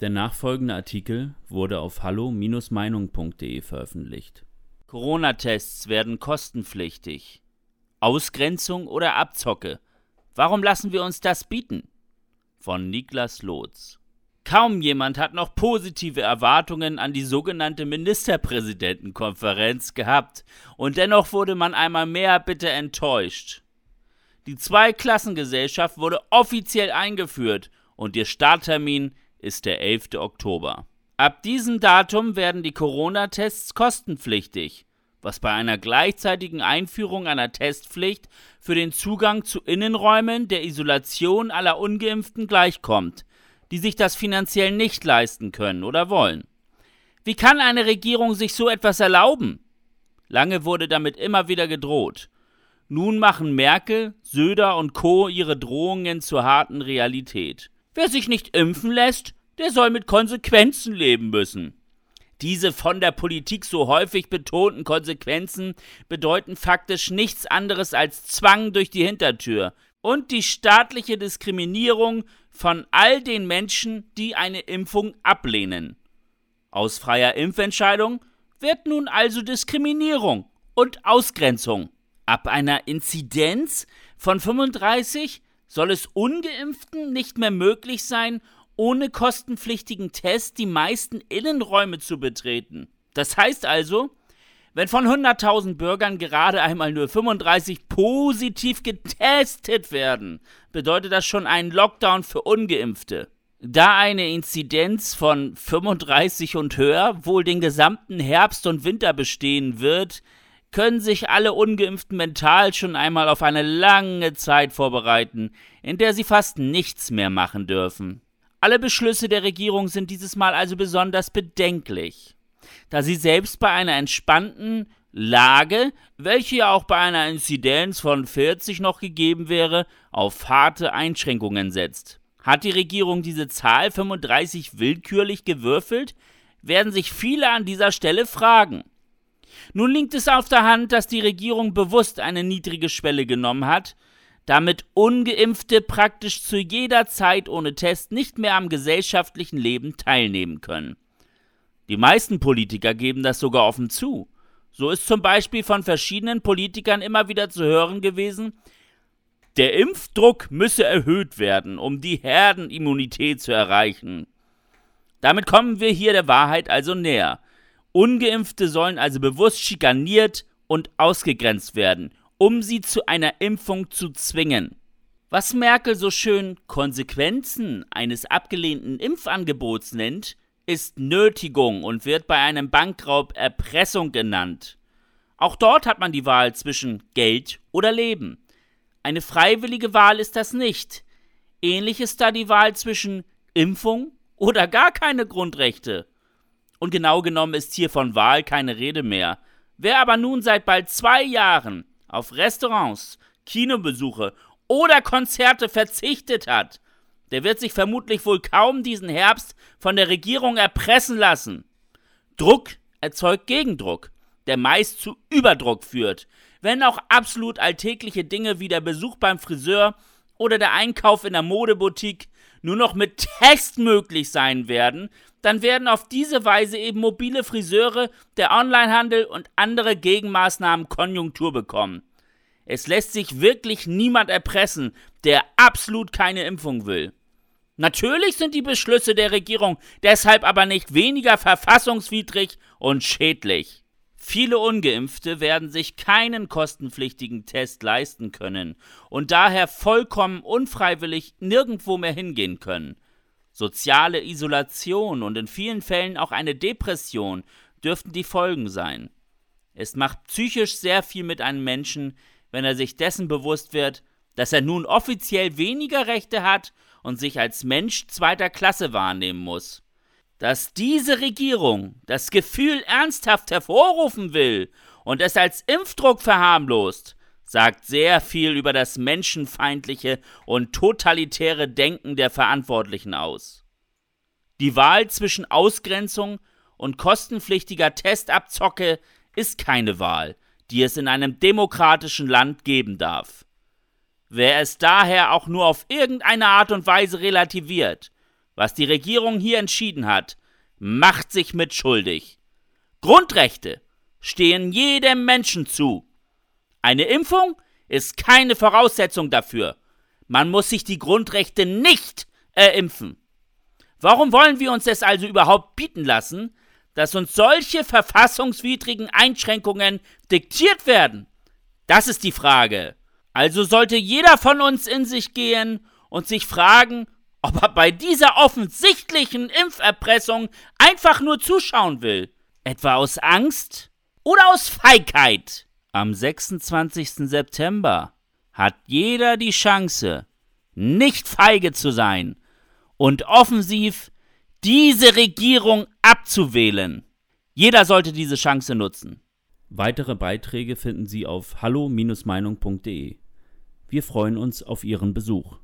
Der nachfolgende Artikel wurde auf hallo-meinung.de veröffentlicht. Corona-Tests werden kostenpflichtig. Ausgrenzung oder Abzocke? Warum lassen wir uns das bieten? Von Niklas Lotz. Kaum jemand hat noch positive Erwartungen an die sogenannte Ministerpräsidentenkonferenz gehabt, und dennoch wurde man einmal mehr bitte enttäuscht. Die Zweiklassengesellschaft wurde offiziell eingeführt und ihr Starttermin ist der 11. Oktober. Ab diesem Datum werden die Corona-Tests kostenpflichtig, was bei einer gleichzeitigen Einführung einer Testpflicht für den Zugang zu Innenräumen der Isolation aller ungeimpften gleichkommt, die sich das finanziell nicht leisten können oder wollen. Wie kann eine Regierung sich so etwas erlauben? Lange wurde damit immer wieder gedroht. Nun machen Merkel, Söder und Co. ihre Drohungen zur harten Realität. Wer sich nicht impfen lässt, der soll mit Konsequenzen leben müssen. Diese von der Politik so häufig betonten Konsequenzen bedeuten faktisch nichts anderes als Zwang durch die Hintertür und die staatliche Diskriminierung von all den Menschen, die eine Impfung ablehnen. Aus freier Impfentscheidung wird nun also Diskriminierung und Ausgrenzung. Ab einer Inzidenz von 35 soll es ungeimpften nicht mehr möglich sein, ohne kostenpflichtigen Test die meisten Innenräume zu betreten. Das heißt also, wenn von 100.000 Bürgern gerade einmal nur 35 positiv getestet werden, bedeutet das schon einen Lockdown für ungeimpfte. Da eine Inzidenz von 35 und höher wohl den gesamten Herbst und Winter bestehen wird, können sich alle ungeimpften mental schon einmal auf eine lange Zeit vorbereiten, in der sie fast nichts mehr machen dürfen. Alle Beschlüsse der Regierung sind dieses Mal also besonders bedenklich, da sie selbst bei einer entspannten Lage, welche ja auch bei einer Inzidenz von 40 noch gegeben wäre, auf harte Einschränkungen setzt. Hat die Regierung diese Zahl 35 willkürlich gewürfelt, werden sich viele an dieser Stelle fragen. Nun liegt es auf der Hand, dass die Regierung bewusst eine niedrige Schwelle genommen hat, damit ungeimpfte praktisch zu jeder Zeit ohne Test nicht mehr am gesellschaftlichen Leben teilnehmen können. Die meisten Politiker geben das sogar offen zu. So ist zum Beispiel von verschiedenen Politikern immer wieder zu hören gewesen, der Impfdruck müsse erhöht werden, um die Herdenimmunität zu erreichen. Damit kommen wir hier der Wahrheit also näher. Ungeimpfte sollen also bewusst schikaniert und ausgegrenzt werden, um sie zu einer Impfung zu zwingen. Was Merkel so schön Konsequenzen eines abgelehnten Impfangebots nennt, ist Nötigung und wird bei einem Bankraub Erpressung genannt. Auch dort hat man die Wahl zwischen Geld oder Leben. Eine freiwillige Wahl ist das nicht. Ähnlich ist da die Wahl zwischen Impfung oder gar keine Grundrechte. Und genau genommen ist hier von Wahl keine Rede mehr. Wer aber nun seit bald zwei Jahren auf Restaurants, Kinobesuche oder Konzerte verzichtet hat, der wird sich vermutlich wohl kaum diesen Herbst von der Regierung erpressen lassen. Druck erzeugt Gegendruck, der meist zu Überdruck führt, wenn auch absolut alltägliche Dinge wie der Besuch beim Friseur oder der Einkauf in der Modeboutique nur noch mit Test möglich sein werden, dann werden auf diese Weise eben mobile Friseure, der Onlinehandel und andere Gegenmaßnahmen Konjunktur bekommen. Es lässt sich wirklich niemand erpressen, der absolut keine Impfung will. Natürlich sind die Beschlüsse der Regierung deshalb aber nicht weniger verfassungswidrig und schädlich. Viele ungeimpfte werden sich keinen kostenpflichtigen Test leisten können und daher vollkommen unfreiwillig nirgendwo mehr hingehen können. Soziale Isolation und in vielen Fällen auch eine Depression dürften die Folgen sein. Es macht psychisch sehr viel mit einem Menschen, wenn er sich dessen bewusst wird, dass er nun offiziell weniger Rechte hat und sich als Mensch zweiter Klasse wahrnehmen muss dass diese Regierung das Gefühl ernsthaft hervorrufen will und es als Impfdruck verharmlost, sagt sehr viel über das menschenfeindliche und totalitäre Denken der Verantwortlichen aus. Die Wahl zwischen Ausgrenzung und kostenpflichtiger Testabzocke ist keine Wahl, die es in einem demokratischen Land geben darf. Wer es daher auch nur auf irgendeine Art und Weise relativiert, was die Regierung hier entschieden hat, macht sich mit schuldig. Grundrechte stehen jedem Menschen zu. Eine Impfung ist keine Voraussetzung dafür. Man muss sich die Grundrechte nicht erimpfen. Warum wollen wir uns es also überhaupt bieten lassen, dass uns solche verfassungswidrigen Einschränkungen diktiert werden? Das ist die Frage. Also sollte jeder von uns in sich gehen und sich fragen, ob er bei dieser offensichtlichen Impferpressung einfach nur zuschauen will. Etwa aus Angst oder aus Feigheit. Am 26. September hat jeder die Chance, nicht feige zu sein und offensiv diese Regierung abzuwählen. Jeder sollte diese Chance nutzen. Weitere Beiträge finden Sie auf hallo-meinung.de. Wir freuen uns auf Ihren Besuch.